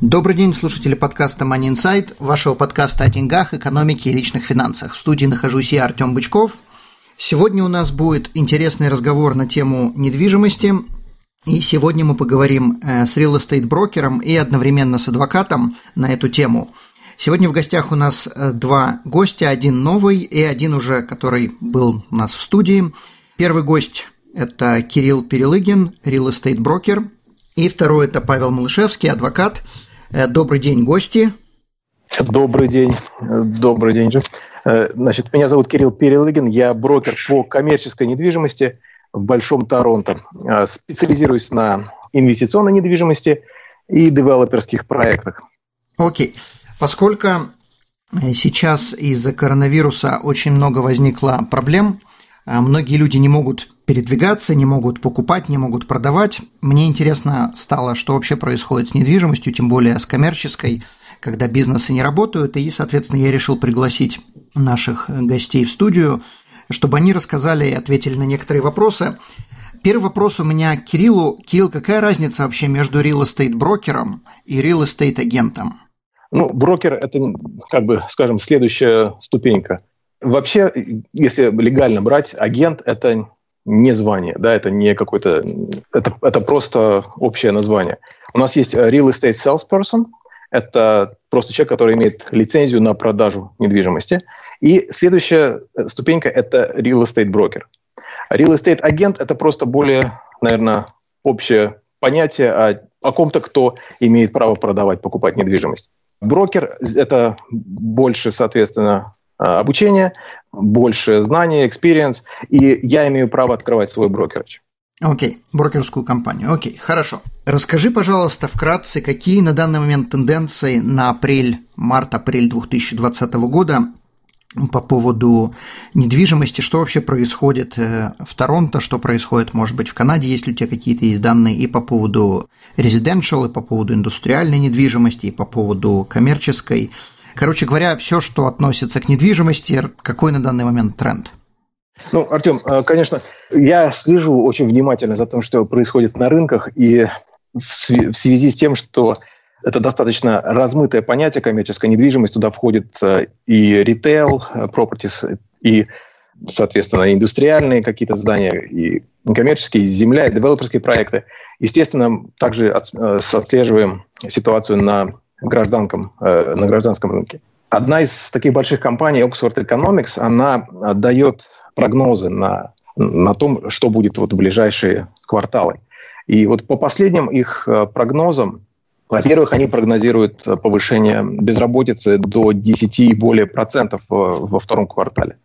Добрый день, слушатели подкаста Money Insight, вашего подкаста о деньгах, экономике и личных финансах. В студии нахожусь я, Артем Бычков. Сегодня у нас будет интересный разговор на тему недвижимости. И сегодня мы поговорим э, с real estate брокером и одновременно с адвокатом на эту тему. Сегодня в гостях у нас э, два гостя, один новый и один уже, который был у нас в студии. Первый гость – это Кирилл Перелыгин, real estate брокер. И второй – это Павел Малышевский, адвокат – добрый день, гости. Добрый день. Добрый день. Э, значит, меня зовут Кирилл Перелыгин, я брокер по коммерческой недвижимости в Большом Торонто. Э, специализируюсь на инвестиционной недвижимости и девелоперских проектах. Окей. Поскольку сейчас из-за коронавируса очень много возникло проблем, многие люди не могут передвигаться, не могут покупать, не могут продавать. Мне интересно стало, что вообще происходит с недвижимостью, тем более с коммерческой, когда бизнесы не работают, и, соответственно, я решил пригласить наших гостей в студию, чтобы они рассказали и ответили на некоторые вопросы. Первый вопрос у меня к Кириллу. Кирилл, какая разница вообще между real estate брокером и real estate агентом? Ну, брокер – это, как бы, скажем, следующая ступенька. Вообще, если легально брать, агент – это не звание, да, это не какой-то, это, это просто общее название. У нас есть э, real estate salesperson, это просто человек, который имеет лицензию на продажу недвижимости. И следующая э, ступенька – это real estate broker. Real estate агент – это просто более, наверное, общее понятие о, о ком-то, кто имеет право продавать, покупать недвижимость. Брокер – это больше, соответственно, Э, обучение, больше знаний, experience, и я имею право открывать свой брокерч. Окей, okay. брокерскую компанию. Окей, okay. хорошо. Расскажи, пожалуйста, вкратце, какие на данный момент тенденции на апрель, март-апрель 2020 года по поводу недвижимости, что вообще происходит э, в Торонто, что происходит, может быть, в Канаде, есть ли у тебя какие-то есть данные и по поводу residential, и по поводу индустриальной недвижимости, и по поводу коммерческой. Короче говоря, все, что относится к недвижимости, какой на данный момент тренд? Ну, Артем, э, конечно, я слежу очень внимательно за тем, что происходит на рынках, и в связи с тем, что это достаточно размытое понятие коммерческая недвижимость, туда входит э, и ритейл, э, properties, и, соответственно, индустриальные какие-то здания, и коммерческие, и земля, и девелоперские проекты. Естественно, также отслеживаем ситуацию на гражданкам, э, на гражданском рынке. Одна из таких больших компаний, Oxford Economics, она э, дает прогнозы на, на том, что будет вот в ближайшие кварталы. И вот по последним их э, прогнозам, во-первых, они прогнозируют повышение безработицы до 10 и более процентов во втором квартале.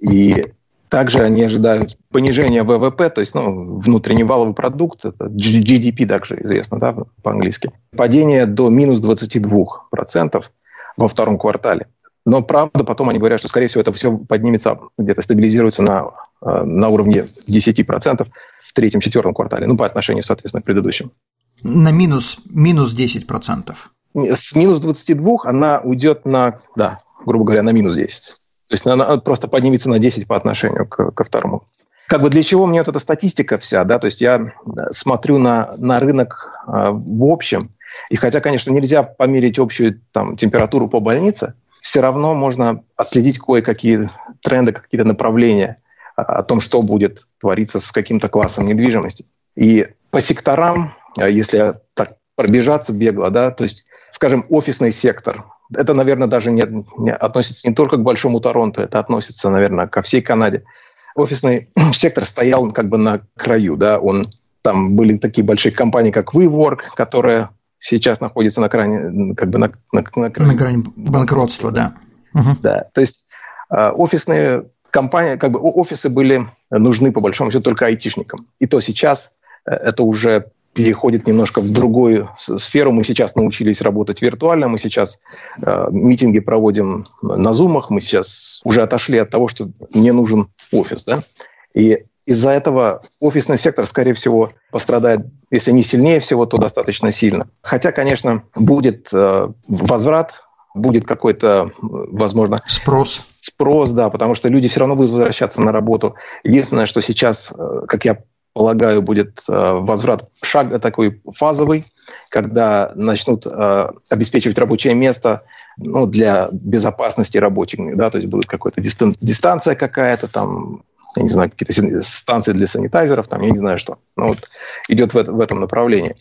И также они ожидают понижения ВВП, то есть ну, внутренний валовый продукт, это GDP также известно да, по-английски. Падение до минус 22% во втором квартале. Но правда, потом они говорят, что, скорее всего, это все поднимется, где-то стабилизируется на, э, на уровне 10% в третьем-четвертом квартале, ну, по отношению, соответственно, к предыдущим. На минус, минус 10%. С минус 22 она уйдет на, да, грубо говоря, на минус 10. То есть она просто поднимется на 10 по отношению к, ко второму. Как бы для чего мне вот эта статистика вся, да, то есть я э, смотрю на, на рынок э, в общем, и хотя, конечно, нельзя померить общую там, температуру по больнице, все равно можно отследить кое-какие тренды, какие-то направления о том, что будет твориться с каким-то классом недвижимости. И по секторам, э, если так пробежаться бегло, да, то есть, скажем, офисный сектор, это, наверное, даже не, не относится не только к Большому Торонто, это относится, наверное, ко всей Канаде. Офисный сектор стоял как бы на краю, да, он там были такие большие компании, как WeWork, которые сейчас находятся на крайне, как бы на, на, на, на грани банкротства, да. Угу. Да, то есть э, офисные компании, как бы офисы были нужны по большому счету только айтишникам. И то сейчас э, это уже переходит немножко в другую сферу. Мы сейчас научились работать виртуально, мы сейчас э, митинги проводим на зумах, мы сейчас уже отошли от того, что не нужен офис. Да? И из-за этого офисный сектор, скорее всего, пострадает, если не сильнее всего, то достаточно сильно. Хотя, конечно, будет э, возврат, будет какой-то, возможно... Спрос. Спрос, да, потому что люди все равно будут возвращаться на работу. Единственное, что сейчас, э, как я полагаю, будет э, возврат шаг такой фазовый, когда начнут э, обеспечивать рабочее место ну, для безопасности рабочих, да, то есть будет какая-то дистан- дистанция какая-то, там, я не знаю, какие-то станции для санитайзеров, там, я не знаю что. Ну, вот идет в, в этом направлении.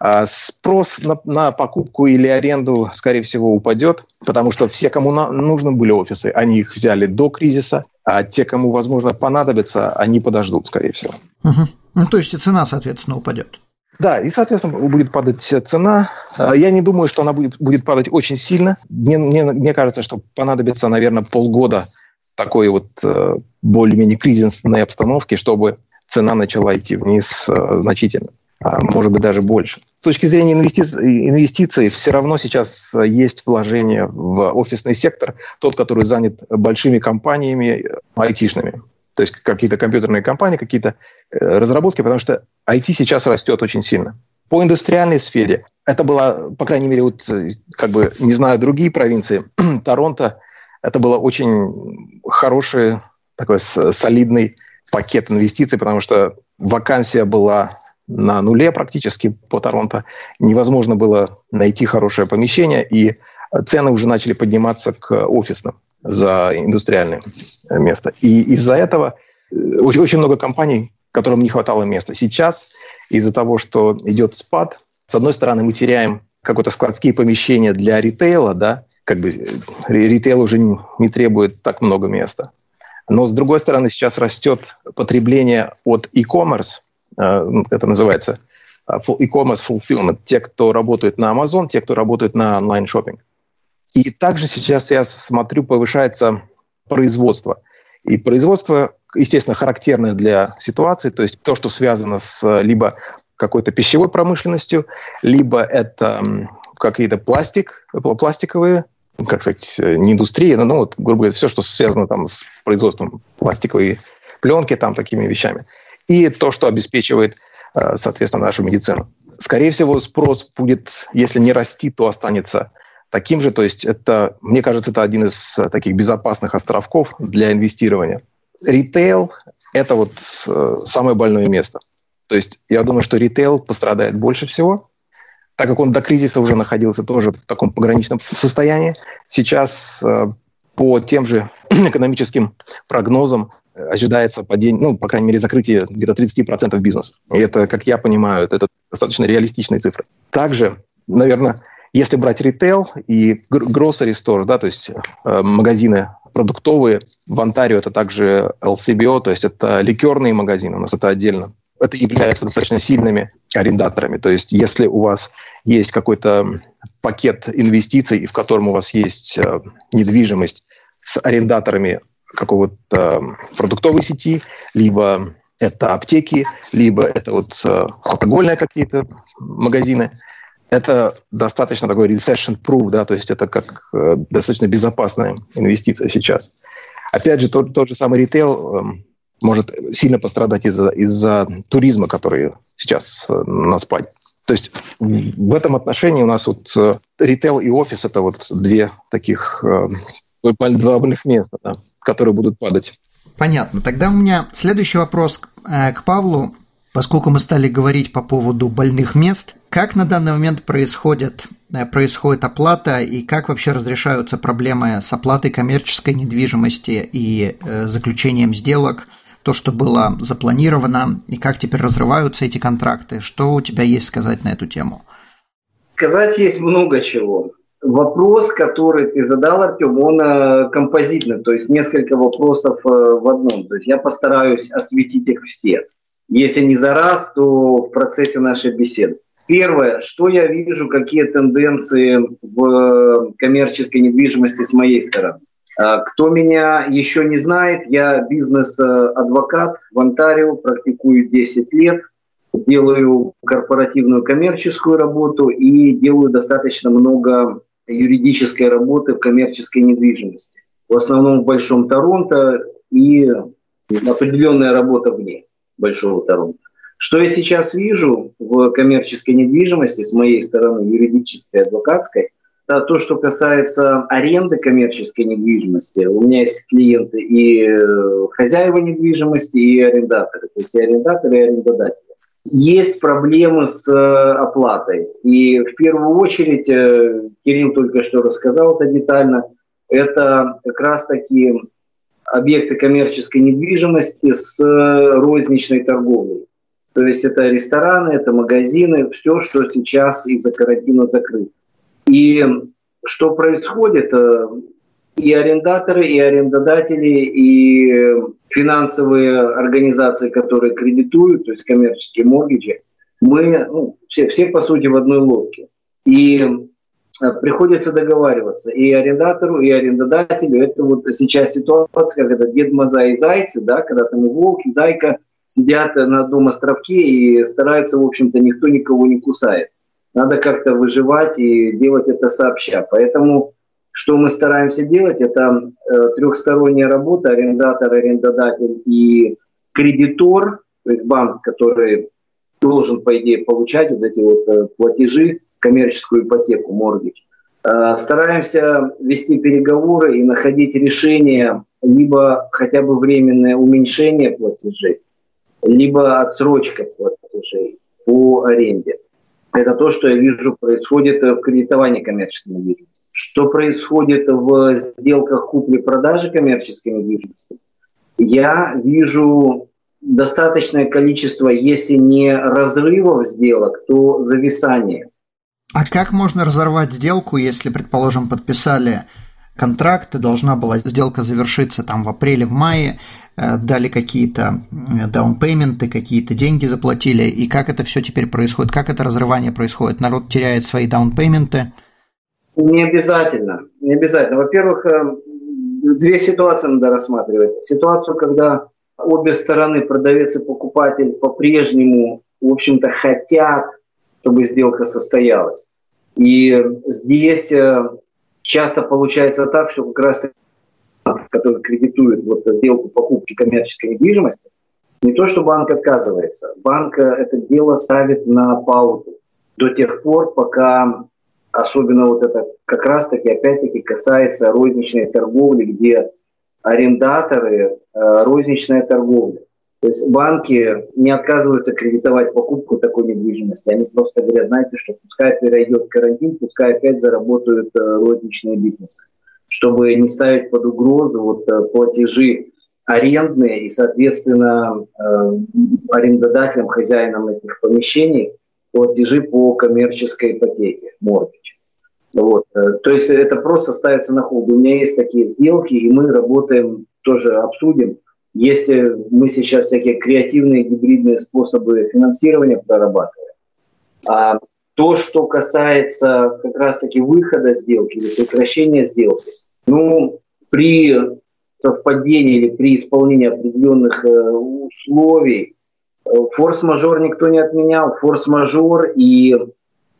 А спрос на, на покупку или аренду, скорее всего, упадет, потому что все, кому на, нужны были офисы, они их взяли до кризиса, а те, кому, возможно, понадобится, они подождут, скорее всего. Угу. Ну, то есть и цена, соответственно, упадет. Да, и, соответственно, будет падать цена. А, я не думаю, что она будет, будет падать очень сильно. Мне, мне, мне кажется, что понадобится, наверное, полгода такой вот э, более-менее кризисной обстановки, чтобы цена начала идти вниз э, значительно может быть даже больше. С точки зрения инвестиций, инвестиций все равно сейчас есть вложение в офисный сектор, тот, который занят большими компаниями айтишными. То есть какие-то компьютерные компании, какие-то э, разработки, потому что IT сейчас растет очень сильно. По индустриальной сфере это было, по крайней мере, вот, э, как бы, не знаю, другие провинции, Торонто, это было очень хороший, такой солидный пакет инвестиций, потому что вакансия была на нуле практически по Торонто. Невозможно было найти хорошее помещение, и цены уже начали подниматься к офисным за индустриальное место. И из-за этого э, очень, очень много компаний, которым не хватало места. Сейчас из-за того, что идет спад, с одной стороны, мы теряем какое-то складские помещения для ритейла, да, как бы э, ритейл уже не, требует так много места. Но с другой стороны, сейчас растет потребление от e-commerce, это называется э, e-commerce fulfillment, те, кто работает на Amazon, те, кто работает на онлайн-шоппинг. И также сейчас я смотрю, повышается производство. И производство, естественно, характерное для ситуации, то есть то, что связано с э, либо какой-то пищевой промышленностью, либо это какие-то пластик, пластиковые, как сказать, не индустрия, но, ну, вот, грубо говоря, все, что связано там с производством пластиковой пленки, там, такими вещами и то, что обеспечивает, э, соответственно, нашу медицину. Скорее всего, спрос будет, если не расти, то останется таким же. То есть это, мне кажется, это один из э, таких безопасных островков для инвестирования. Ритейл – это вот э, самое больное место. То есть я думаю, что ритейл пострадает больше всего, так как он до кризиса уже находился тоже в таком пограничном состоянии. Сейчас по тем же экономическим прогнозам ожидается падение, ну, по крайней мере, закрытие где-то 30% бизнеса. И это, как я понимаю, это достаточно реалистичные цифры. Также, наверное, если брать ритейл и grocery store, да, то есть э, магазины продуктовые, в Онтарио это также LCBO, то есть это ликерные магазины, у нас это отдельно. Это являются достаточно сильными арендаторами. То есть если у вас есть какой-то пакет инвестиций, в котором у вас есть э, недвижимость с арендаторами какого-то продуктовой сети, либо это аптеки, либо это вот э, алкогольные какие-то магазины. Это достаточно такой recession-proof, да, то есть это как э, достаточно безопасная инвестиция сейчас. Опять же, тот, тот же самый ритейл э, может сильно пострадать из-за из туризма, который сейчас э, на спаде. То есть в этом отношении у нас вот ритейл и офис – это вот две таких э, два больных места. Да которые будут падать. Понятно. Тогда у меня следующий вопрос э, к Павлу. Поскольку мы стали говорить по поводу больных мест, как на данный момент происходит, э, происходит оплата и как вообще разрешаются проблемы с оплатой коммерческой недвижимости и э, заключением сделок, то, что было запланировано, и как теперь разрываются эти контракты? Что у тебя есть сказать на эту тему? Сказать есть много чего. Вопрос, который ты задал, Артем, он э, композитный, то есть несколько вопросов э, в одном. То есть я постараюсь осветить их все. Если не за раз, то в процессе нашей беседы. Первое, что я вижу, какие тенденции в коммерческой недвижимости с моей стороны. Э, кто меня еще не знает, я бизнес-адвокат в Онтарио, практикую 10 лет. делаю корпоративную коммерческую работу и делаю достаточно много юридической работы в коммерческой недвижимости. В основном в Большом Торонто и определенная работа вне Большого Торонто. Что я сейчас вижу в коммерческой недвижимости с моей стороны, юридической, адвокатской, это то, что касается аренды коммерческой недвижимости. У меня есть клиенты и э, хозяева недвижимости, и арендаторы. То есть и арендаторы, и арендодатели. Есть проблемы с э, оплатой. И в первую очередь, э, Кирилл только что рассказал это детально, это как раз таки объекты коммерческой недвижимости с розничной торговлей. То есть это рестораны, это магазины, все, что сейчас из-за карантина закрыто. И что происходит? Э, и арендаторы, и арендодатели, и финансовые организации, которые кредитуют, то есть коммерческие моргиджи, мы ну, все, все, по сути, в одной лодке. И э, приходится договариваться и арендатору, и арендодателю. Это вот сейчас ситуация, это Дед Маза и Зайцы, да, когда там и волк, и зайка сидят на одном островке и стараются, в общем-то, никто никого не кусает. Надо как-то выживать и делать это сообща. Поэтому что мы стараемся делать, это э, трехсторонняя работа, арендатор, арендодатель и кредитор, то есть банк, который должен, по идее, получать вот эти вот э, платежи, коммерческую ипотеку, моргич. Э, стараемся вести переговоры и находить решение, либо хотя бы временное уменьшение платежей, либо отсрочка платежей по аренде. Это то, что я вижу происходит в кредитовании коммерческой недвижимости. Что происходит в сделках купли-продажи коммерческой недвижимости? Я вижу достаточное количество, если не разрывов сделок, то зависания. А как можно разорвать сделку, если, предположим, подписали контракт, и должна была сделка завершиться там в апреле, в мае, Э, дали какие-то down payment'ы, какие-то деньги заплатили, и как это все теперь происходит, как это разрывание происходит? Народ теряет свои down payment'ы? Не обязательно, не обязательно. Во-первых, э, две ситуации надо рассматривать. Ситуацию, когда обе стороны, продавец и покупатель, по-прежнему, в общем-то, хотят, чтобы сделка состоялась. И здесь э, часто получается так, что как раз который кредитует вот сделку покупки коммерческой недвижимости, не то, что банк отказывается, банк э, это дело ставит на паузу до тех пор, пока особенно вот это как раз-таки опять-таки касается розничной торговли, где арендаторы, э, розничная торговля. То есть банки не отказываются кредитовать покупку такой недвижимости. Они просто говорят, знаете, что пускай перейдет карантин, пускай опять заработают э, розничные бизнесы чтобы не ставить под угрозу вот, э, платежи арендные и, соответственно, арендодателям, хозяинам этих помещений платежи по коммерческой ипотеке, моргич. Вот. Э, то есть это просто ставится на холд. У меня есть такие сделки, и мы работаем, тоже обсудим. Если мы сейчас всякие креативные гибридные способы финансирования прорабатываем, а то, что касается как раз-таки выхода сделки или прекращения сделки, ну, при совпадении или при исполнении определенных э, условий э, форс-мажор никто не отменял. Форс-мажор и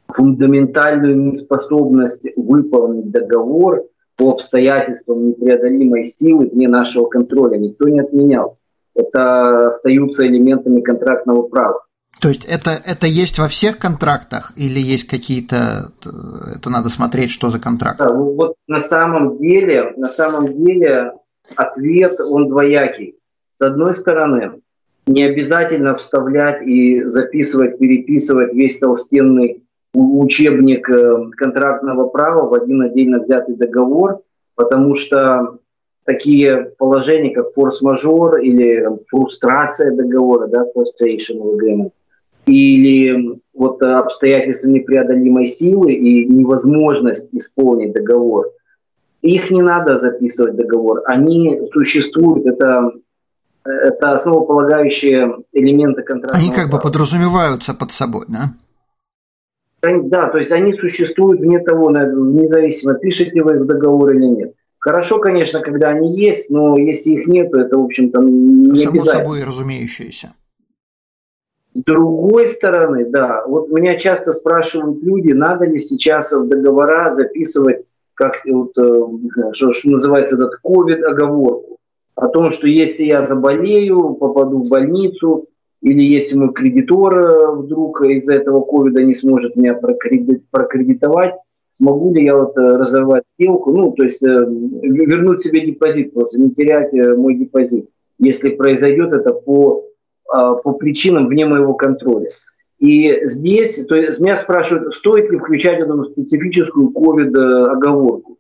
фундаментальную неспособность выполнить договор по обстоятельствам непреодолимой силы вне нашего контроля никто не отменял. Это остаются элементами контрактного права. То есть это, это есть во всех контрактах или есть какие-то, это надо смотреть, что за контракт? Да, вот на самом деле, на самом деле ответ, он двоякий. С одной стороны, не обязательно вставлять и записывать, переписывать весь толстенный учебник э, контрактного права в один отдельно взятый договор, потому что такие положения, как форс-мажор или фрустрация договора, да, frustration agreement, или вот обстоятельства непреодолимой силы и невозможность исполнить договор, их не надо записывать в договор. Они существуют, это, это основополагающие элементы контракта. Они как бы подразумеваются под собой, да? Да, то есть они существуют вне того, независимо, пишете вы в договор или нет. Хорошо, конечно, когда они есть, но если их нет, то это, в общем-то, не Само собой разумеющееся. другой стороны, да, вот меня часто спрашивают люди, надо ли сейчас в договора записывать, как вот, э, что, что называется, этот ковид-оговорку, о том, что если я заболею, попаду в больницу, или если мой кредитор э, вдруг из-за этого ковида не сможет меня прокредитовать, смогу ли я вот э, разорвать сделку, ну, то есть вернуть себе депозит, просто не терять мой депозит, если произойдет это по а, по причинам вне моего контроля. И здесь, то есть меня спрашивают, стоит ли включать эту специфическую COVID-оговорку.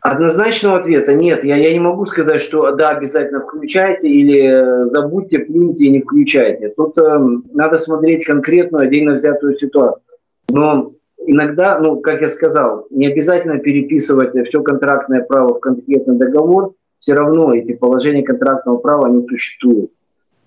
Однозначного ответа нет. Я, я не могу сказать, что да, обязательно включайте или забудьте, плюньте и не включайте. Тут э, надо смотреть конкретную, отдельно взятую ситуацию. Но иногда, ну, как я сказал, не обязательно переписывать все контрактное право в конкретный договор. Все равно эти положения контрактного права, они существуют.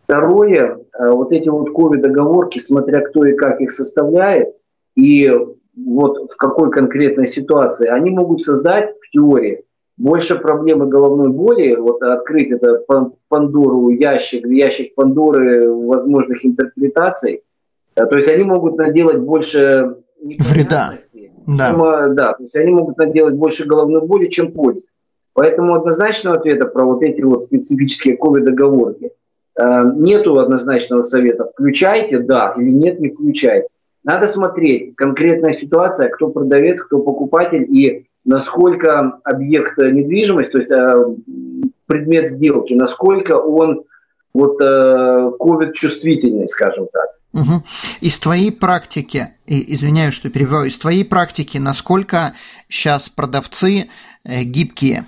Второе, э, вот эти вот ковид-договорки, смотря кто и как их составляет, и вот в какой конкретной ситуации, они могут создать в теории больше проблемы головной боли, вот открыть это Пандору ящик, ящик Пандоры возможных интерпретаций. Э, то есть они могут наделать больше вреда. Да. Чем, э, да, то есть они могут наделать больше головной боли, чем пользы. Поэтому однозначного ответа про вот эти вот специфические ковид-договорки – Э, нету однозначного совета, включайте, да, или нет, не включайте. Надо смотреть, конкретная ситуация, кто продавец, кто покупатель и насколько объект недвижимости, то есть э, предмет сделки, насколько он вот ковид чувствительный, скажем так. Угу. Из твоей практики, и, извиняюсь, что перебиваю, из твоей практики, насколько сейчас продавцы э, гибкие?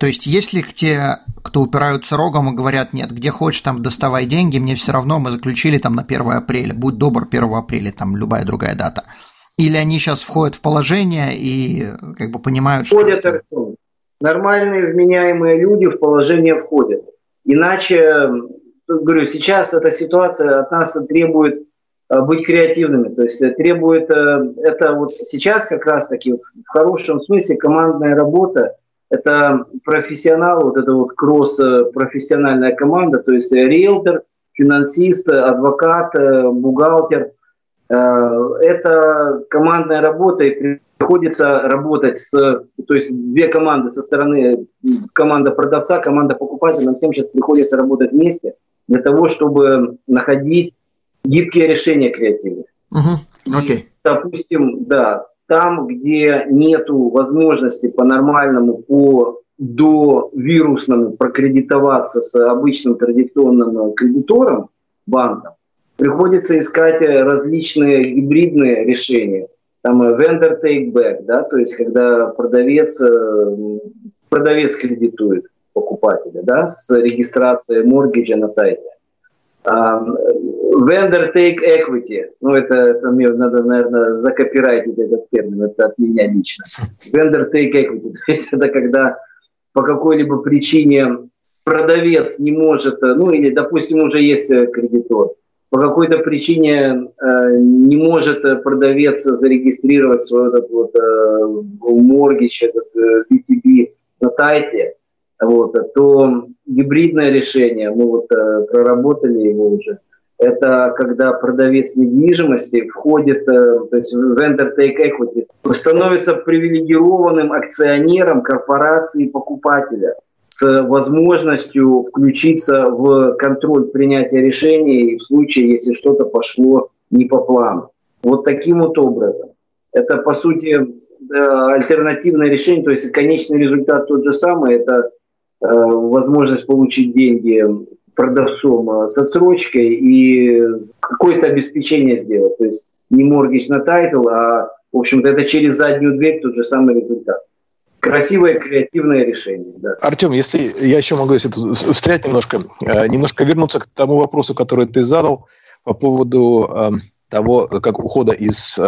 То есть, если те, кто упираются рогом и говорят, нет, где хочешь, там доставай деньги, мне все равно, мы заключили там на 1 апреля, будь добр, 1 апреля, там любая другая дата. Или они сейчас входят в положение и как бы понимают, что... Входят. Нормальные, вменяемые люди в положение входят. Иначе, говорю, сейчас эта ситуация от нас требует э, быть креативными. То есть требует, э, это вот сейчас как раз таки в хорошем смысле командная работа, это профессионал, вот это вот кросс-профессиональная команда, то есть риэлтор, финансист, адвокат, бухгалтер. Э, это командная работа, и приходится работать с, то есть две команды со стороны, команда продавца, команда покупателя, нам всем сейчас приходится работать вместе для того, чтобы находить гибкие решения креативные. Угу. Okay. И, допустим, да, там, где нет возможности по-нормальному, по до вирусному прокредитоваться с обычным традиционным кредитором, банком, приходится искать различные гибридные решения. Там vendor take back, да, то есть когда продавец, э, продавец кредитует покупателя, да, с регистрацией моргиджа на тайтле. Vendor take equity. Ну, это, это мне надо, наверное, закопирайтить этот термин. Это от меня лично. Vendor take equity. То есть это когда по какой-либо причине продавец не может, ну или, допустим, уже есть э, кредитор, по какой-то причине э, не может продавец зарегистрировать свой этот вот э, моргич, этот э, BTB на тайтле, вот, то гибридное решение, мы вот э, проработали его уже, это когда продавец недвижимости входит, э, то есть vendor take equity, становится привилегированным акционером корпорации покупателя с возможностью включиться в контроль принятия решений в случае, если что-то пошло не по плану. Вот таким вот образом. Это, по сути, э, альтернативное решение, то есть конечный результат тот же самый, это возможность получить деньги продавцом э, с отсрочкой и какое-то обеспечение сделать. То есть не mortgage на title, а, в общем-то, это через заднюю дверь тот же самый результат. Красивое, креативное решение. Да. Артем, если я еще могу если встрять немножко, э, немножко вернуться к тому вопросу, который ты задал по поводу того, как ухода из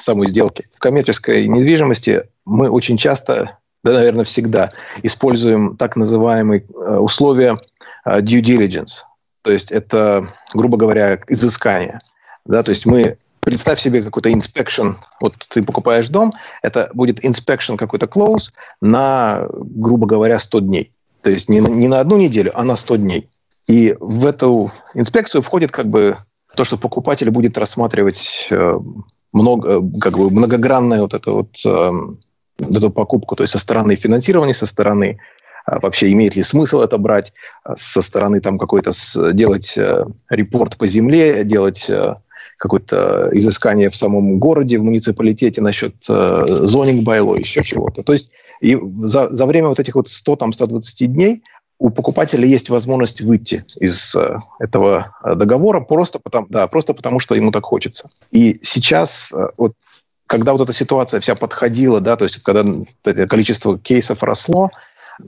самой сделки. В коммерческой недвижимости мы очень часто да, наверное, всегда, используем так называемые э, условия э, due diligence. То есть это, грубо говоря, изыскание. Да, то есть мы Представь себе какой-то inspection. Вот ты покупаешь дом, это будет inspection какой-то close на, грубо говоря, 100 дней. То есть не, не на одну неделю, а на 100 дней. И в эту инспекцию входит как бы то, что покупатель будет рассматривать э, много, как бы многогранную вот эту вот эм, эту покупку, то есть со стороны финансирования, со стороны а, вообще имеет ли смысл это брать, а, со стороны там какой-то делать э, репорт по земле, делать э, какое-то изыскание в самом городе, в муниципалитете насчет э, зонинг байло, еще чего-то. То есть и за, за время вот этих вот 100-120 дней у покупателя есть возможность выйти из э, этого договора просто потому, да, просто потому, что ему так хочется. И сейчас, вот, когда вот эта ситуация вся подходила, да, то есть когда количество кейсов росло,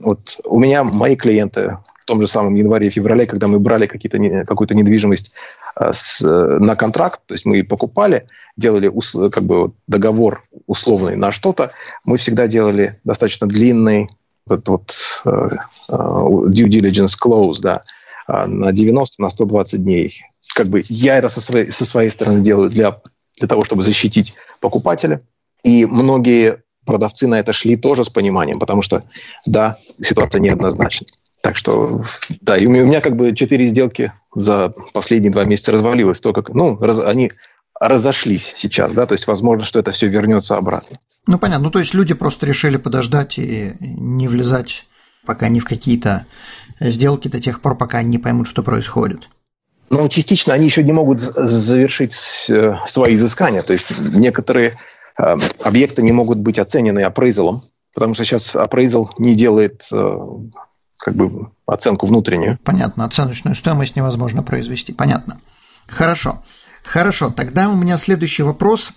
вот у меня мои клиенты в том же самом январе-феврале, когда мы брали какую-то недвижимость э, с, на контракт, то есть мы покупали, делали как бы договор условный на что-то, мы всегда делали достаточно длинный вот, вот uh, due diligence close, да, на 90, на 120 дней. Как бы я это со своей, со своей стороны делаю для, для того, чтобы защитить покупателя. И многие продавцы на это шли тоже с пониманием, потому что, да, ситуация неоднозначна. Так что, да, и у меня как бы четыре сделки за последние два месяца развалилось. То, как, ну, раз, они разошлись сейчас, да, то есть возможно, что это все вернется обратно. Ну, понятно. Ну, то есть люди просто решили подождать и не влезать пока ни в какие-то сделки до тех пор, пока они не поймут, что происходит. Ну, частично они еще не могут завершить э, свои изыскания. То есть некоторые Э, объекты не могут быть оценены апрейзалом, потому что сейчас апрейзал не делает э, как бы оценку внутреннюю. Понятно, оценочную стоимость невозможно произвести. Понятно. Хорошо. Хорошо, тогда у меня следующий вопрос.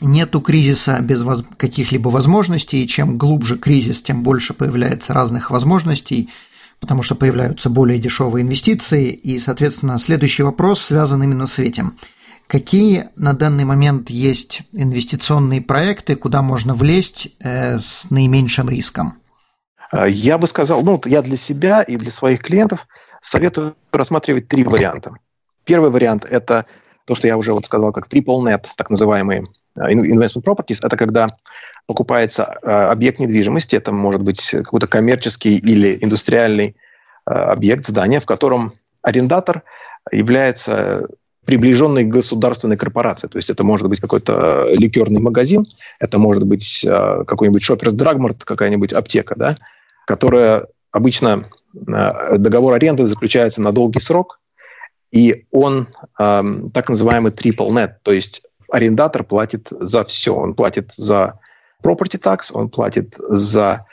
Нету кризиса без каких-либо возможностей, и чем глубже кризис, тем больше появляется разных возможностей, потому что появляются более дешевые инвестиции, и, соответственно, следующий вопрос связан именно с этим – Какие на данный момент есть инвестиционные проекты, куда можно влезть э, с наименьшим риском? А, я бы сказал, ну, я для себя и для своих клиентов советую рассматривать три варианта. Первый вариант – это то, что я уже вот сказал, как triple net, так называемые investment properties. Это когда покупается а, объект недвижимости, это может быть какой-то коммерческий или индустриальный объект, здание, в котором арендатор является приближенной государственной корпорации. То есть это может быть какой-то э, ликерный магазин, это может быть э, какой-нибудь Mart, какая-нибудь аптека, да, которая обычно э, договор аренды заключается на долгий срок, и он эм, так называемый triple net, то есть арендатор платит за все. Он платит за property tax, он платит за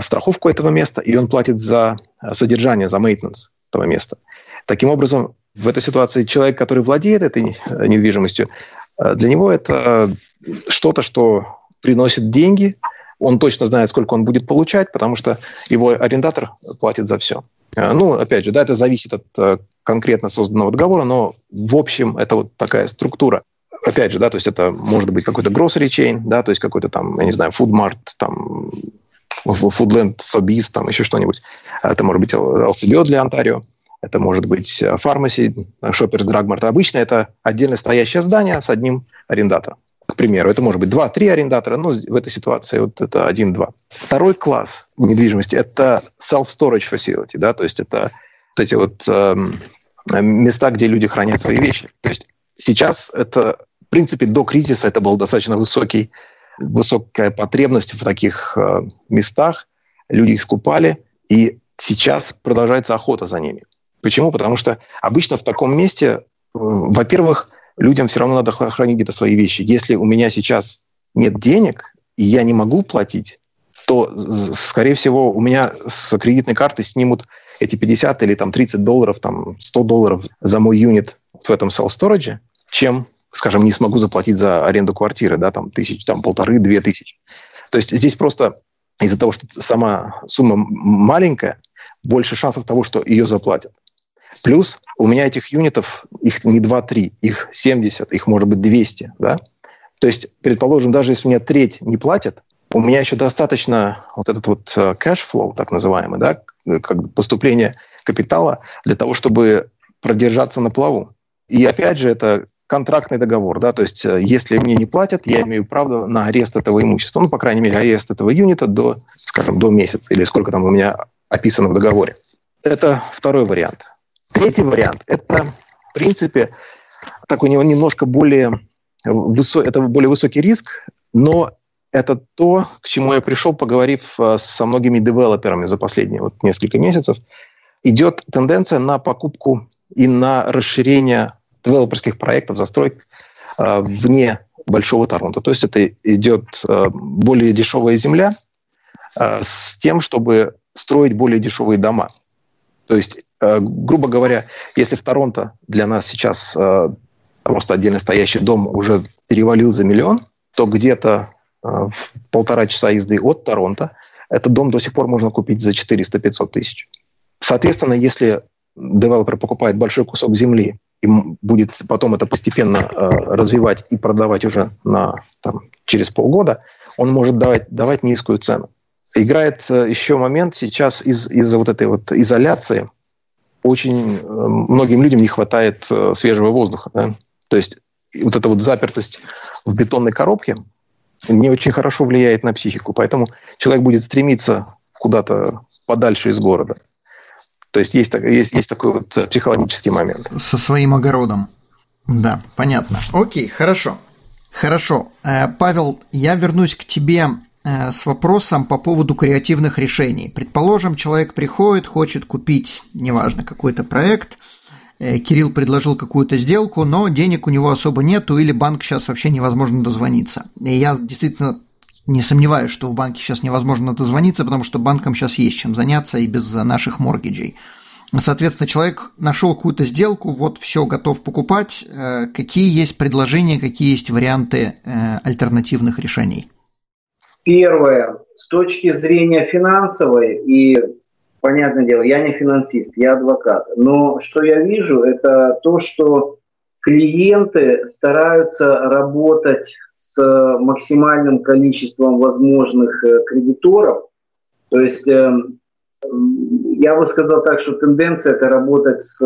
страховку этого места, и он платит за содержание, за maintenance этого места. Таким образом, в этой ситуации человек, который владеет этой э, недвижимостью, э, для него это что-то, что приносит деньги, он точно знает, сколько он будет получать, потому что его арендатор платит за все. Э, ну, опять же, да, это зависит от конкретно созданного договора, но в общем это вот такая структура. Опять же, да, то есть это может быть какой-то grocery chain, да, то есть какой-то там, я не знаю, food mart, там, Foodland, Sobeys, там еще что-нибудь. Это может быть LCBO для Онтарио это может быть фармаси, Shoppers Drug Mart. Обычно это отдельно стоящее здание с одним арендатором. К примеру, это может быть 2-3 арендатора, но в этой ситуации вот это 1-2. Второй класс недвижимости – это self-storage facility, да, то есть это вот эти вот э, места, где люди хранят свои вещи. То есть сейчас это, принципе, до кризиса это был достаточно высокий, высокая потребность в таких э, местах. Люди их скупали, и сейчас продолжается охота за ними. Почему? Потому что обычно в таком месте, э, во-первых, людям все равно надо хранить где-то свои вещи. Если у меня сейчас нет денег, и я не могу платить, то, скорее всего, у меня с кредитной карты снимут эти 50 или там 30 долларов, там 100 долларов за мой юнит в этом self-storage, чем, скажем, не смогу заплатить за аренду квартиры, да, там тысяч, там полторы, две тысячи. То есть здесь просто из-за того, что сама сумма маленькая, больше шансов того, что ее заплатят. Плюс у меня этих юнитов, их не 2-3, их 70, их может быть 200. Да? То есть, предположим, даже если у меня треть не платят, у меня еще достаточно вот этот вот э, cash flow, так называемый, да, как поступление капитала для того, чтобы продержаться на плаву. И опять же, это контрактный договор, да, то есть э, если мне не платят, я имею право на арест этого имущества, ну, по крайней мере, арест этого юнита до, скажем, до месяца или сколько там у меня описано в договоре. Это второй вариант. Третий вариант – это, в принципе, так у него немножко более, высо, это более высокий риск, но это то, к чему я пришел, поговорив э, со многими девелоперами за последние вот несколько месяцев. Идет тенденция на покупку и на расширение девелоперских проектов, застроек э, вне Большого Торонто. То есть это идет э, более дешевая земля э, с тем, чтобы строить более дешевые дома. То есть, грубо говоря, если в Торонто для нас сейчас просто отдельно стоящий дом уже перевалил за миллион, то где-то в полтора часа езды от Торонто этот дом до сих пор можно купить за 400-500 тысяч. Соответственно, если девелопер покупает большой кусок земли и будет потом это постепенно э, развивать и продавать уже на, там, через полгода, он может давать, давать низкую цену. Играет э, еще момент сейчас из, из-за вот этой вот изоляции. Очень э, многим людям не хватает э, свежего воздуха. Да? То есть вот эта вот запертость в бетонной коробке не очень хорошо влияет на психику. Поэтому человек будет стремиться куда-то подальше из города. То есть есть, есть, есть такой вот э, психологический момент. Со своим огородом. Да, понятно. Окей, хорошо. Хорошо. Э, Павел, я вернусь к тебе э, с вопросом по поводу креативных решений. Предположим, человек приходит, хочет купить, неважно, какой-то проект, Кирилл предложил какую-то сделку, но денег у него особо нету, или банк сейчас вообще невозможно дозвониться. И я действительно не сомневаюсь, что в банке сейчас невозможно дозвониться, потому что банкам сейчас есть чем заняться и без наших моргиджей. Соответственно, человек нашел какую-то сделку, вот все, готов покупать. Э, какие есть предложения, какие есть варианты э, альтернативных решений? Первое, с точки зрения финансовой, и, понятное дело, я не финансист, я адвокат, но что я вижу, это то, что клиенты стараются работать с максимальным количеством возможных э, кредиторов. То есть эм, я бы сказал так, что тенденция это работать с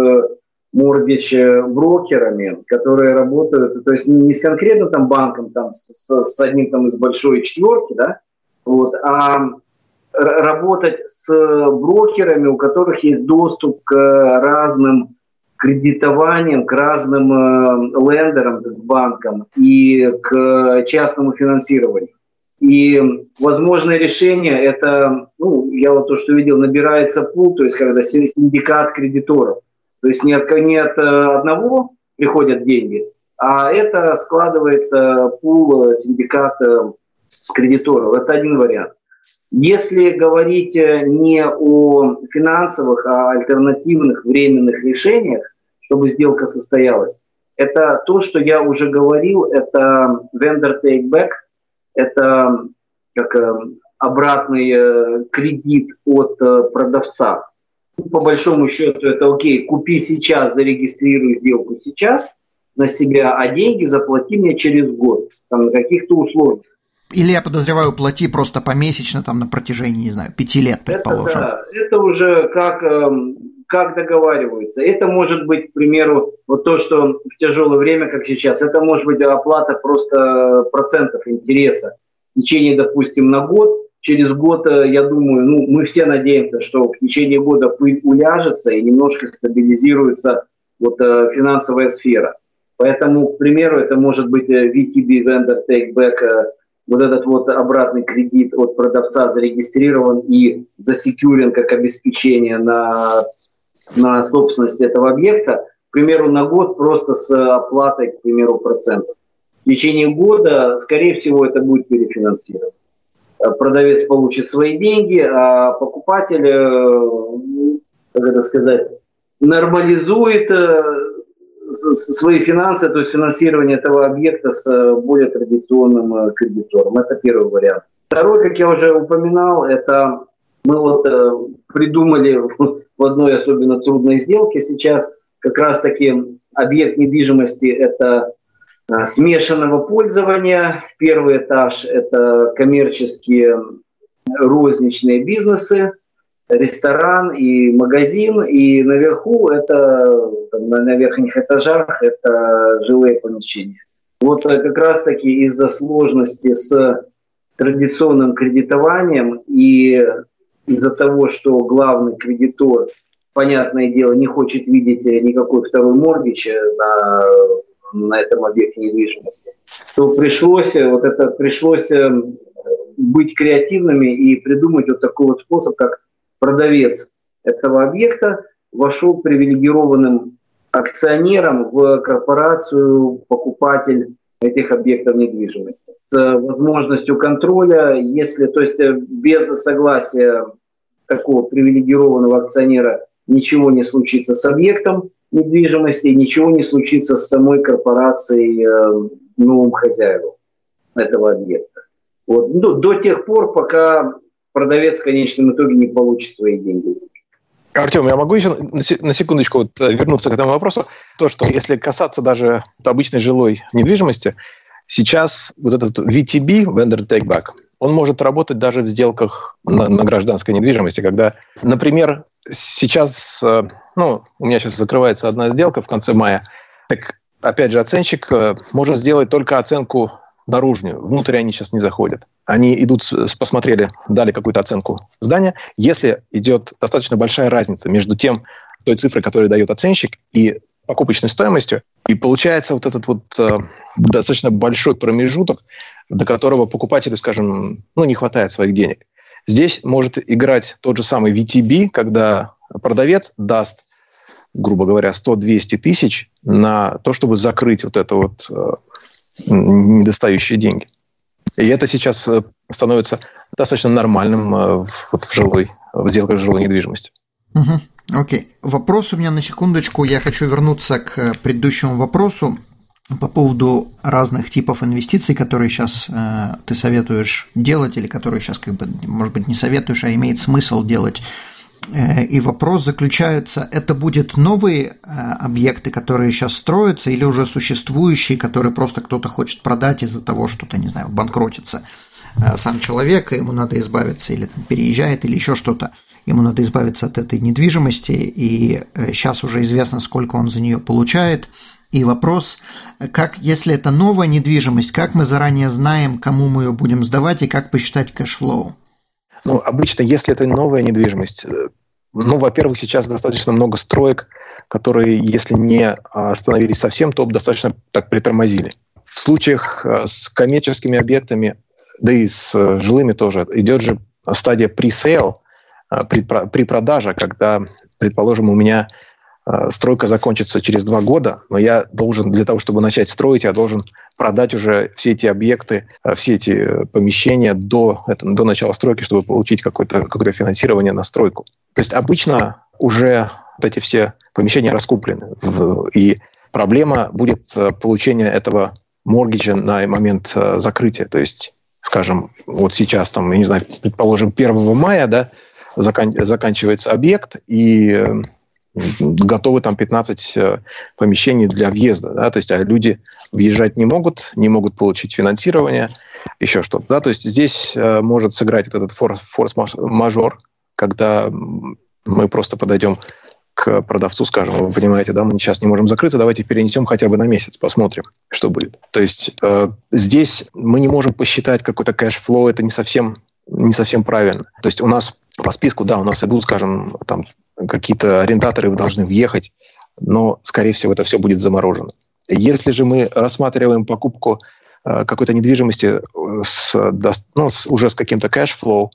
mortgage брокерами, которые работают, то есть не с конкретно там банком, там с, с одним там из большой четверки, да, вот, а работать с брокерами, у которых есть доступ к разным кредитованием к разным э, лендерам, к банкам и к частному финансированию. И возможное решение это, ну, я вот то, что видел, набирается пул, то есть когда синдикат кредиторов. То есть не от, не от э, одного приходят деньги, а это складывается пул э, синдиката кредиторов. Это один вариант. Если говорить э, не о финансовых, а альтернативных временных решениях, чтобы сделка состоялась, это то, что я уже говорил, это vendor take back, это как э, обратный э, кредит от продавца. По большому счету это окей, купи сейчас, зарегистрируй сделку сейчас на себя, а деньги заплати мне через год, там, на каких-то условиях. Или я подозреваю, плати просто помесячно там на протяжении, не знаю, пяти лет, предположим. Это, да, это уже как, эм, как договариваются. Это может быть, к примеру, вот то, что в тяжелое время, как сейчас, это может быть оплата просто процентов интереса в течение, допустим, на год. Через год, э, я думаю, ну, мы все надеемся, что в течение года пыль уляжется и немножко стабилизируется вот, э, финансовая сфера. Поэтому, к примеру, это может быть э, VTB Vendor Take Back вот этот вот обратный кредит от продавца зарегистрирован и засекюрен как обеспечение на, на собственность этого объекта, к примеру, на год просто с оплатой, к примеру, процентов. В течение года, скорее всего, это будет перефинансировано. Продавец получит свои деньги, а покупатель, э, как это сказать, нормализует э, свои финансы, то есть финансирование этого объекта с э, более традиционным э, кредитором. Это первый вариант. Второй, как я уже упоминал, это мы вот э, придумали в одной особенно трудной сделке сейчас как раз таки объект недвижимости это смешанного пользования. Первый этаж это коммерческие розничные бизнесы, ресторан и магазин, и наверху это, там, на верхних этажах это жилые помещения. Вот э, как раз таки из-за сложности с традиционным кредитованием и из-за того, что главный кредитор, понятное дело, не хочет видеть никакой второй моргич на на этом объекте недвижимости, то пришлось вот это пришлось быть креативными и придумать вот такой вот способ, как продавец этого объекта вошел привилегированным акционером в корпорацию покупатель этих объектов недвижимости. С возможностью контроля, если, то есть без согласия такого привилегированного акционера ничего не случится с объектом недвижимости, ничего не случится с самой корпорацией э, новым хозяевам этого объекта. Вот. Ну, до тех пор, пока продавец в конечном итоге не получит свои деньги. Артем, я могу еще на секундочку вот э, вернуться к этому вопросу. То, что если касаться даже обычной жилой недвижимости, сейчас вот этот VTB, Vendor Take Back, он может работать даже в сделках на, на гражданской недвижимости, когда, например, сейчас, э, ну, у меня сейчас закрывается одна сделка в конце мая, так, опять же, оценщик э, может сделать только оценку наружную, внутрь они сейчас не заходят. Они идут, посмотрели, дали какую-то оценку здания. Если идет достаточно большая разница между тем, той цифрой, которую дает оценщик, и покупочной стоимостью, и получается вот этот вот э, достаточно большой промежуток, до которого покупателю, скажем, ну, не хватает своих денег. Здесь может играть тот же самый VTB, когда продавец даст, грубо говоря, 100-200 тысяч на то, чтобы закрыть вот это вот э, недостающие деньги. И это сейчас э, становится достаточно нормальным э, вот в жилой, в сделках жилой недвижимости. Угу. Окей. Вопрос у меня на секундочку. Я хочу вернуться к предыдущему вопросу по поводу разных типов инвестиций, которые сейчас э, ты советуешь делать или которые сейчас, как бы, может быть, не советуешь, а имеет смысл делать Э, и вопрос заключается, это будут новые э, объекты, которые сейчас строятся, или уже существующие, которые просто кто-то хочет продать из-за того, что-то, не знаю, банкротится э, сам человек, ему надо избавиться, или там, переезжает, или еще что-то, ему надо избавиться от этой недвижимости, и сейчас уже известно, сколько он за нее получает. И вопрос, как, если это новая недвижимость, как мы заранее знаем, кому мы ее будем сдавать, и как посчитать cash flow? Ну, обычно, если это новая недвижимость, э, ну, во-первых, сейчас достаточно много строек, которые, если не остановились совсем, то достаточно так притормозили. В случаях э, с коммерческими объектами, да и с э, жилыми тоже, идет же стадия pre-sale, при продаже, когда, предположим, у меня стройка закончится через два года, но я должен, для того, чтобы начать строить, я должен продать уже все эти объекты, э, все эти э, помещения до, это, до начала стройки, чтобы получить какое-то какое финансирование на стройку. То есть обычно уже вот эти все помещения раскуплены. И проблема будет получения этого моргиджа на момент закрытия. То есть, скажем, вот сейчас, там, я не знаю, предположим, 1 мая да, закан- заканчивается объект, и готовы там 15 э, помещений для въезда, да, то есть а люди въезжать не могут, не могут получить финансирование, еще что-то, да, то есть здесь э, может сыграть вот этот форс-мажор, когда мы просто подойдем к продавцу, скажем, вы понимаете, да, мы сейчас не можем закрыться, давайте перенесем хотя бы на месяц, посмотрим, что будет. То есть э, здесь мы не можем посчитать какой-то cash flow, это не совсем, не совсем правильно. То есть у нас по списку, да, у нас идут, скажем, там какие-то арендаторы должны въехать, но, скорее всего, это все будет заморожено. Если же мы рассматриваем покупку э, какой-то недвижимости э, с, ну, с, уже с каким-то cash flow,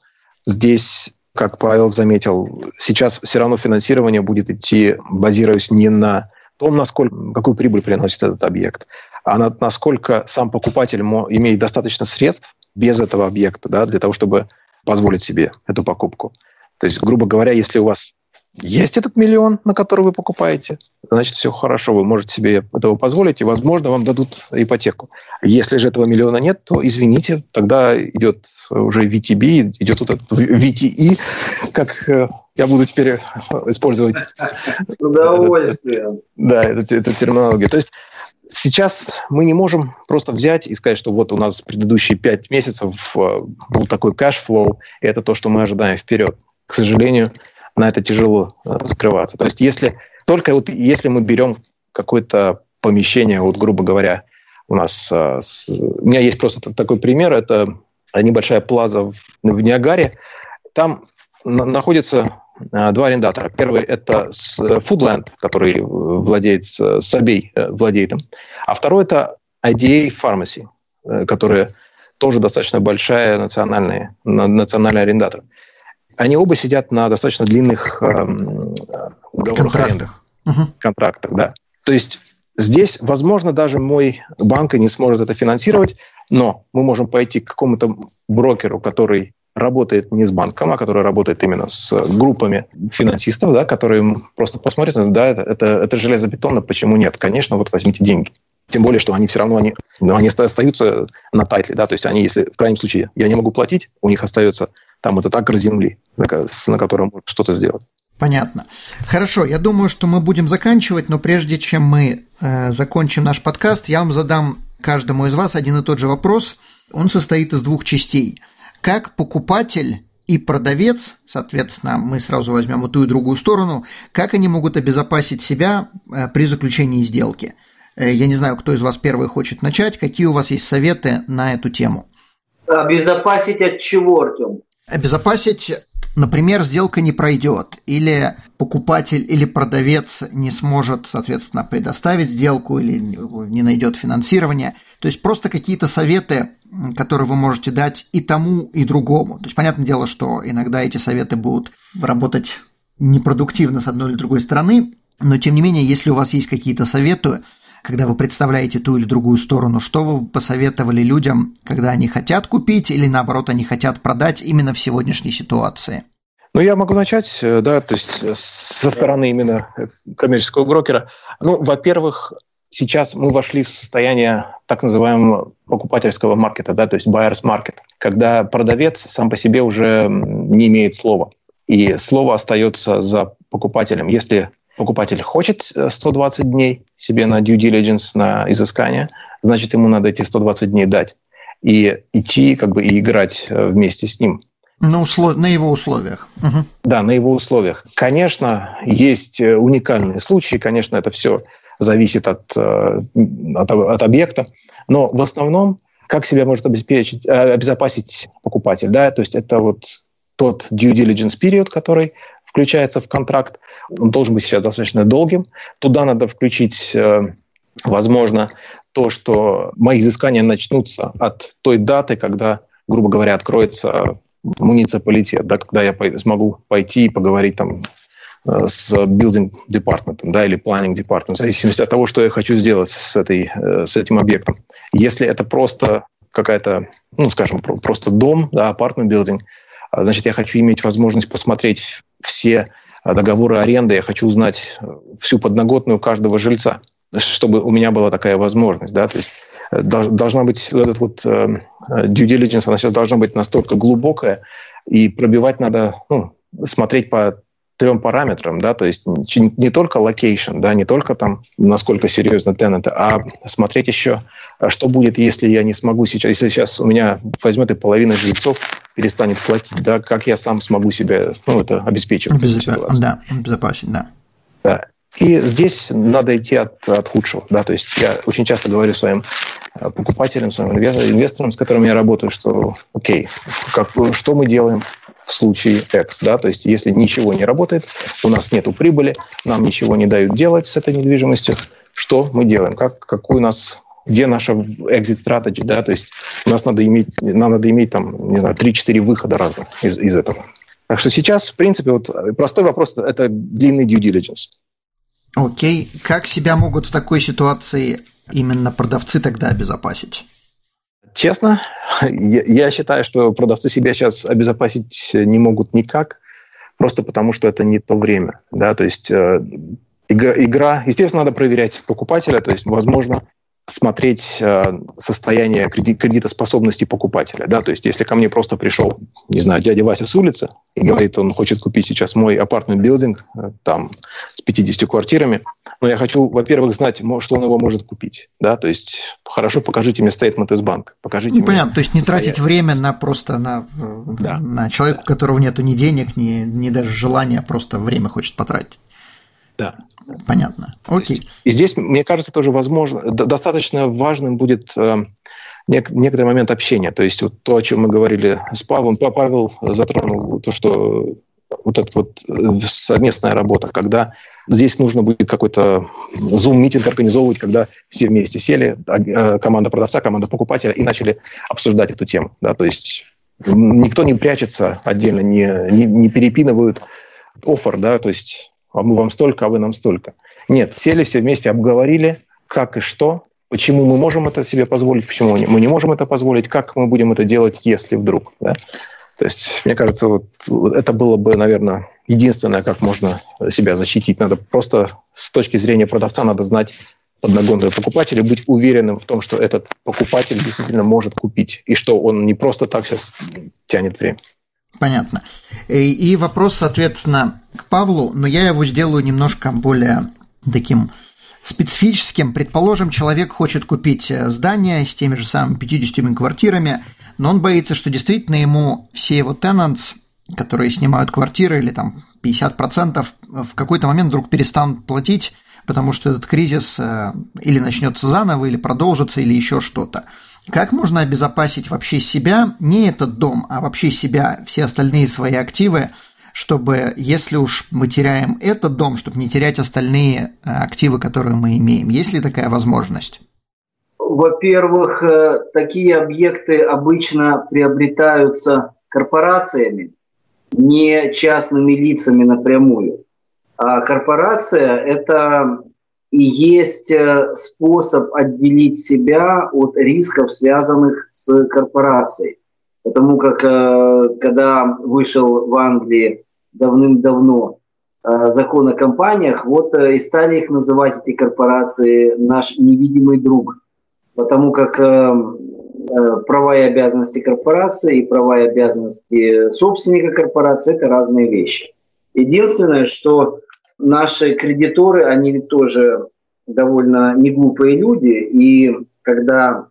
здесь, как Павел заметил, сейчас все равно финансирование будет идти, базируясь не на том, насколько, какую прибыль приносит этот объект, а на, насколько сам покупатель имеет достаточно средств без этого объекта да, для того, чтобы позволить себе эту покупку. То есть, грубо говоря, если у вас есть этот миллион, на который вы покупаете, значит, все хорошо, вы можете себе этого позволить, и, возможно, вам дадут ипотеку. Если же этого миллиона нет, то, извините, тогда идет уже VTB, идет вот этот VTE, как э, я буду теперь использовать. С удовольствием. Да, эту, эту терминологию. То есть сейчас мы не можем просто взять и сказать, что вот у нас предыдущие пять месяцев э, был такой cash flow, и это то, что мы ожидаем вперед. К сожалению, на это тяжело э, закрываться. То есть если только вот если мы берем какое-то помещение, вот грубо говоря, у нас э, у меня есть просто такой пример, это небольшая плаза в, в Ниагаре, там на, находится два арендатора. Первый – это Foodland, который владеет, Sobeys владеет им. А второй – это IDA Pharmacy, которая тоже достаточно большая национальная, национальный арендатор. Они оба сидят на достаточно длинных эм, контрактах. Угу. контрактах, да. То есть здесь, возможно, даже мой банк и не сможет это финансировать, но мы можем пойти к какому-то брокеру, который работает не с банком, а который работает именно с группами финансистов, да, которые просто посмотрят, да, это, это, это железобетонно, почему нет? Конечно, вот возьмите деньги. Тем более, что они все равно они, ну, они остаются на тайтле, да, то есть они, если в крайнем случае я не могу платить, у них остается там вот так земли, на, на котором можно что-то сделать. Понятно. Хорошо, я думаю, что мы будем заканчивать, но прежде чем мы э, закончим наш подкаст, я вам задам каждому из вас один и тот же вопрос. Он состоит из двух частей. Как покупатель и продавец, соответственно, мы сразу возьмем и ту и другую сторону, как они могут обезопасить себя э, при заключении сделки? Э, я не знаю, кто из вас первый хочет начать. Какие у вас есть советы на эту тему? Обезопасить от чего, Артем? Обезопасить, например, сделка не пройдет, или покупатель или продавец не сможет, соответственно, предоставить сделку или не найдет финансирование. То есть просто какие-то советы, которые вы можете дать и тому, и другому. То есть понятное дело, что иногда эти советы будут работать непродуктивно с одной или другой стороны, но тем не менее, если у вас есть какие-то советы, когда вы представляете ту или другую сторону, что вы посоветовали людям, когда они хотят купить или наоборот они хотят продать именно в сегодняшней ситуации? Ну, я могу начать, э, да, то есть э, со стороны именно э, коммерческого брокера. Ну, во-первых, сейчас мы вошли в состояние так называемого покупательского маркета, да, то есть buyer's market, когда продавец сам по себе уже не имеет слова. И слово остается за покупателем. Если покупатель хочет 120 дней себе на due diligence, на изыскание, значит, ему надо эти 120 дней дать и идти как бы и играть э, вместе с ним. На, услов... на его условиях. Угу. Да, на его условиях. Конечно, есть э, уникальные случаи, конечно, это все зависит от, э, от, от объекта, но в основном как себя может обеспечить, обезопасить покупатель, да, то есть это вот тот due diligence период, который включается в контракт, он должен быть сейчас достаточно долгим. Туда надо включить, э, возможно, то, что мои изыскания начнутся от той даты, когда, грубо говоря, откроется муниципалитет, да, когда я смогу пойти и поговорить там э, с building department да, или planning department, в зависимости от того, что я хочу сделать с, этой, э, с этим объектом. Если это просто какая-то, ну, скажем, просто дом, да, apartment building, значит, я хочу иметь возможность посмотреть все а, договоры аренды, я хочу узнать э, всю подноготную каждого жильца, чтобы у меня была такая возможность, да, то есть э, должна быть вот этот вот э, due diligence, она сейчас должна быть настолько глубокая, и пробивать надо, ну, смотреть по трем параметрам, да, то есть не только location, да, не только там, насколько серьезно тенанты, а смотреть еще, а что будет, если я не смогу сейчас, если сейчас у меня возьмет и половина жильцов перестанет платить, да, как я сам смогу себя, ну, это обеспечивать. Обезопа- да, обезопасить, да. Да. И здесь надо идти от, от худшего. Да? То есть я очень часто говорю своим э, покупателям, своим инвесторам, с которыми я работаю, что окей, как, что мы делаем, в случае X. Да? То есть если ничего не работает, у нас нет прибыли, нам ничего не дают делать с этой недвижимостью, что мы делаем? Как, какой у нас где наша exit strategy, да, то есть у нас надо иметь, нам надо иметь там, не знаю, 3-4 выхода разных из, из этого. Так что сейчас, в принципе, вот простой вопрос – это длинный due diligence. Окей. Okay. Как себя могут в такой ситуации именно продавцы тогда обезопасить? Честно, я считаю, что продавцы себя сейчас обезопасить не могут никак, просто потому что это не то время. Да? То есть э, игра, игра, естественно, надо проверять покупателя, то есть, возможно, смотреть э, состояние кредит, кредитоспособности покупателя. Да? То есть, если ко мне просто пришел, не знаю, дядя Вася с улицы и говорит, он хочет купить сейчас мой апартмент билдинг э, там с 50 квартирами, но я хочу, во-первых, знать, что он его может купить. Да? То есть, хорошо, покажите мне стейтмент из банка. Покажите ну, понятно, то есть не тратить время на просто на, э, да. на человека, у которого нет ни денег, ни, ни даже желания, просто время хочет потратить. Да. Понятно. Окей. И здесь, мне кажется, тоже возможно, достаточно важным будет э, некоторый момент общения. То есть вот то, о чем мы говорили с Павлом, Павел затронул то, что вот эта вот э, совместная работа, когда здесь нужно будет какой-то зум-митинг организовывать, когда все вместе сели, а, э, команда продавца, команда покупателя, и начали обсуждать эту тему. Да, то есть никто не прячется отдельно, не, не, не перепинывают офер, да, то есть а мы вам столько, а вы нам столько. Нет, сели все вместе, обговорили, как и что, почему мы можем это себе позволить, почему мы не можем это позволить, как мы будем это делать, если вдруг. Да? То есть, мне кажется, вот это было бы, наверное, единственное, как можно себя защитить. Надо просто с точки зрения продавца надо знать подногонного покупателя, быть уверенным в том, что этот покупатель действительно может купить, и что он не просто так сейчас тянет время. Понятно. И, и вопрос, соответственно, к Павлу, но я его сделаю немножко более таким специфическим. Предположим, человек хочет купить э, здание с теми же самыми 50 квартирами, но он боится, что действительно ему все его tenants, которые снимают квартиры или там 50%, в какой-то момент вдруг перестанут платить, потому что этот кризис э, или начнется заново, или продолжится, или еще что-то. Как можно обезопасить вообще себя, не этот дом, а вообще себя, все остальные свои активы, чтобы, если уж мы теряем этот дом, чтобы не терять остальные э, активы, которые мы имеем? Есть ли такая возможность? Во-первых, э, такие объекты обычно приобретаются корпорациями, не частными лицами напрямую. А корпорация – это и есть э, способ отделить себя от рисков, связанных с корпорацией. Потому как э, когда вышел в Англии давным-давно закон о компаниях, вот и стали их называть, эти корпорации, наш невидимый друг – потому как э, э, права и обязанности корпорации и права и обязанности собственника корпорации – это разные вещи. Единственное, что наши кредиторы, они тоже довольно неглупые люди, и когда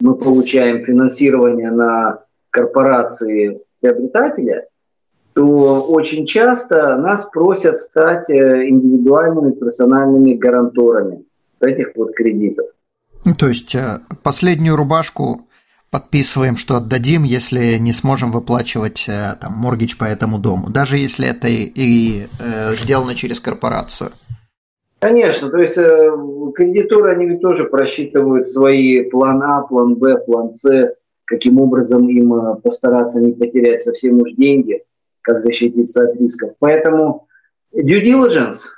мы получаем финансирование на корпорации приобретателя, то очень часто нас просят стать э, индивидуальными персональными гаранторами этих вот кредитов. Ну, то есть э, последнюю рубашку подписываем, что отдадим, если не сможем выплачивать э, там моргич по этому дому, даже если это и, и э, сделано через корпорацию. Конечно, то есть э, кредиторы, они ведь тоже просчитывают свои план А, план Б, план С, каким образом им э, постараться не потерять совсем уж деньги, как защититься от рисков. Поэтому due diligence –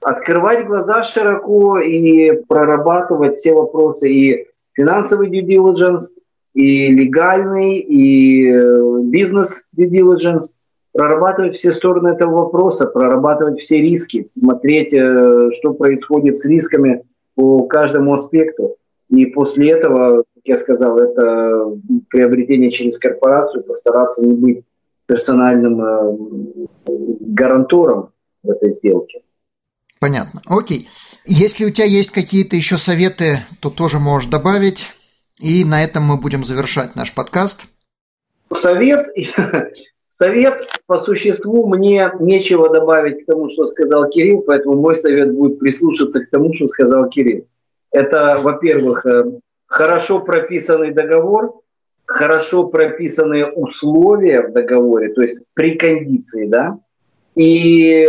открывать глаза широко и прорабатывать все вопросы и финансовый due diligence, и легальный, и э, бизнес due diligence, прорабатывать все стороны этого вопроса, прорабатывать все риски, смотреть, э, что происходит с рисками по каждому аспекту. И после этого, я сказал, это приобретение через корпорацию, постараться не быть персональным э, гарантором в этой сделке. Понятно. Окей. Если у тебя есть какие-то еще советы, то тоже можешь добавить. И на этом мы будем завершать наш подкаст. Совет, совет по существу мне нечего добавить к тому, что сказал Кирилл, поэтому мой совет будет прислушаться к тому, что сказал Кирилл. Это, во-первых, э, хорошо прописанный договор, хорошо прописанные условия в договоре, то есть при кондиции, да, и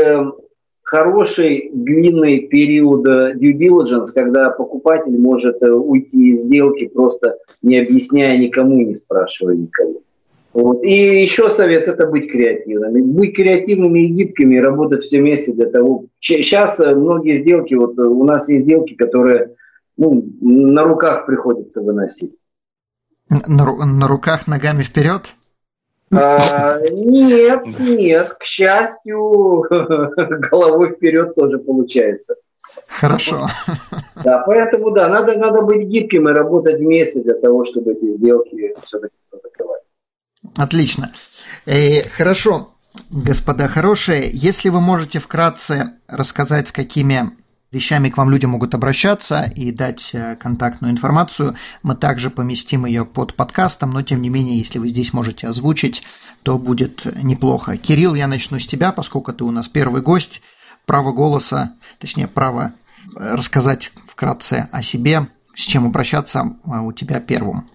хороший длинный период э, due diligence, когда покупатель может э, уйти из сделки, просто не объясняя никому, не спрашивая никого. Вот. И еще совет – это быть креативными. Быть креативными и гибкими, работать все вместе для того. Сейчас э, многие сделки, вот у нас есть сделки, которые ну, на руках приходится выносить. На, на руках ногами вперед? А, нет, нет, к счастью, головой вперед тоже получается. Хорошо. Да, поэтому да, надо, надо быть гибким и работать вместе для того, чтобы эти сделки все-таки закрывать. Отлично. Э, хорошо, господа хорошие, если вы можете вкратце рассказать, с какими вещами к вам люди могут обращаться и дать э, контактную информацию. Мы также поместим ее под подкастом, но тем не менее, если вы здесь можете озвучить, то будет неплохо. Кирилл, я начну с тебя, поскольку ты у нас первый гость. Право голоса, точнее, право э, рассказать вкратце о себе, с чем обращаться э, у тебя первым.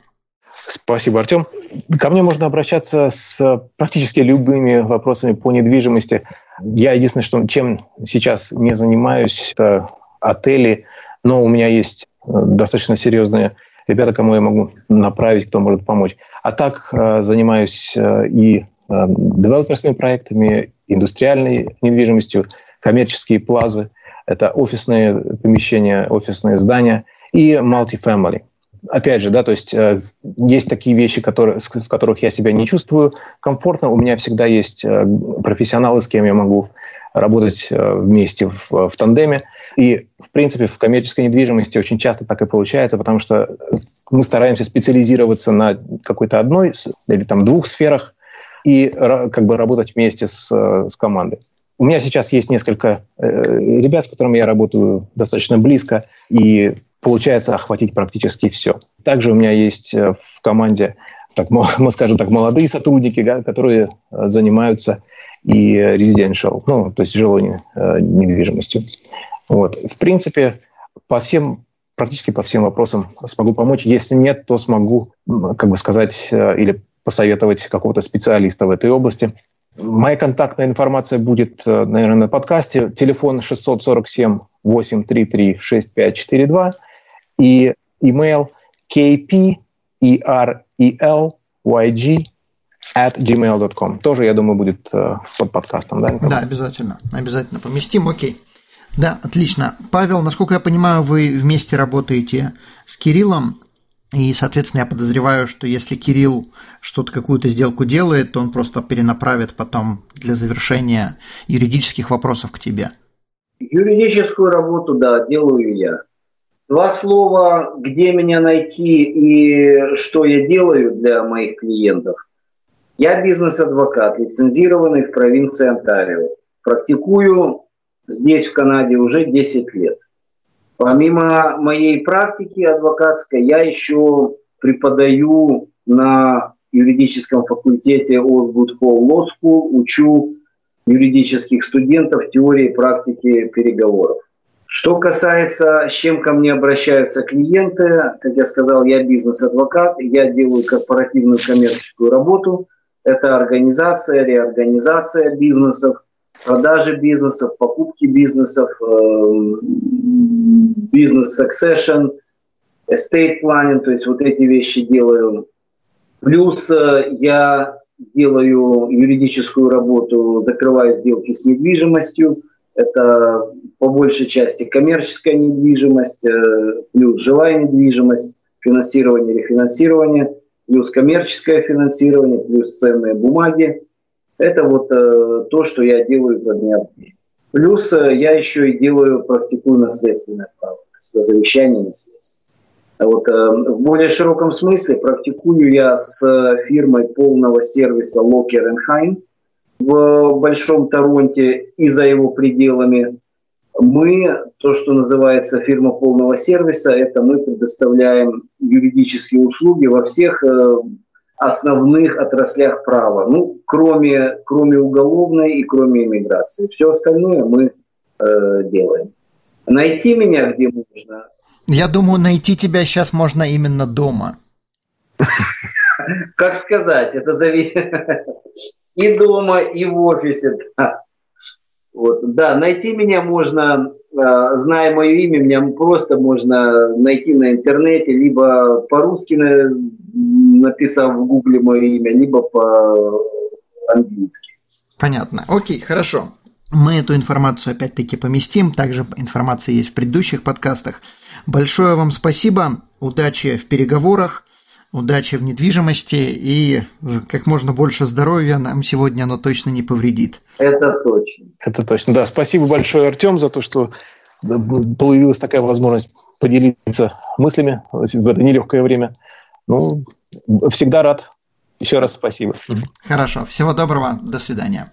Спасибо, Артем. Ко мне можно обращаться с практически любыми вопросами по недвижимости. Я единственное, что чем сейчас не занимаюсь, это отели, но у меня есть э, достаточно серьезные ребята, кому я могу направить, кто может помочь. А так э, занимаюсь э, и девелоперскими проектами, индустриальной недвижимостью, коммерческие плазы, это офисные помещения, офисные здания и multifamily опять же, да, то есть э, есть такие вещи, которые, в которых я себя не чувствую комфортно. У меня всегда есть э, профессионалы, с кем я могу работать э, вместе в, в тандеме. И, в принципе, в коммерческой недвижимости очень часто так и получается, потому что мы стараемся специализироваться на какой-то одной или там двух сферах и как бы работать вместе с, с командой. У меня сейчас есть несколько э, ребят, с которыми я работаю достаточно близко, и получается охватить практически все. Также у меня есть э, в команде, так, мы скажем так, молодые сотрудники, которые э, занимаются и residential, ну, то есть жилой недвижимостью. Вот. В принципе, по всем, практически по всем вопросам смогу помочь. Если нет, то смогу, как бы сказать, или посоветовать какого-то специалиста в этой области. Моя контактная информация будет, наверное, на подкасте. Телефон 647 833 6542 и email kperelyg at gmail.com. Тоже, я думаю, будет э, под подкастом, да? Да, обязательно. Обязательно поместим. Окей. Да, отлично. Павел, насколько я понимаю, вы вместе работаете с Кириллом, и, соответственно, я подозреваю, что если Кирилл что-то, какую-то сделку делает, то он просто перенаправит потом для завершения юридических вопросов к тебе. Юридическую работу, да, делаю я. Два слова, где меня найти и что я делаю для моих клиентов. Я бизнес-адвокат, лицензированный в провинции Онтарио. Практикую здесь, в Канаде, уже 10 лет. Помимо моей практики адвокатской, я еще преподаю на юридическом факультете Osgood Hall Law School, учу юридических студентов теории и практики переговоров. Что касается, с чем ко мне обращаются клиенты, как я сказал, я бизнес-адвокат, я делаю корпоративную коммерческую работу. Это организация, реорганизация бизнесов, продажи бизнесов, покупки бизнесов, эм, бизнес-succession, estate planning, то есть вот эти вещи делаю. Плюс э, я делаю юридическую работу, закрываю сделки с недвижимостью – это по большей части коммерческая недвижимость, э, плюс жилая недвижимость, финансирование, рефинансирование, плюс коммерческое финансирование, плюс ценные бумаги. Это вот э, то, что я делаю за дня в день. Плюс э, я еще и делаю, практикую наследственное право, то есть завещание наследства. Вот, в более широком смысле практикую я с фирмой полного сервиса Locker Heim – в Большом Торонте и за его пределами. Мы, то, что называется фирма полного сервиса, это мы предоставляем юридические услуги во всех э, основных отраслях права, ну, кроме, кроме уголовной и кроме иммиграции. Все остальное мы э, делаем. Найти меня где можно? Я думаю, найти тебя сейчас можно именно дома. Как сказать, это зависит и дома, и в офисе. Да, вот, да найти меня можно, а, зная мое имя, меня просто можно найти на интернете, либо по-русски написав в гугле мое имя, либо по-английски. Понятно. Окей, хорошо. Мы эту информацию опять-таки поместим. Также информация есть в предыдущих подкастах. Большое вам спасибо. Удачи в переговорах удачи в недвижимости и как можно больше здоровья нам сегодня оно точно не повредит. Это точно. Это точно, да. Спасибо большое, Артем, за то, что появилась такая возможность поделиться мыслями в это нелегкое время. Ну, всегда рад. Еще раз спасибо. Хорошо. Всего доброго. До свидания.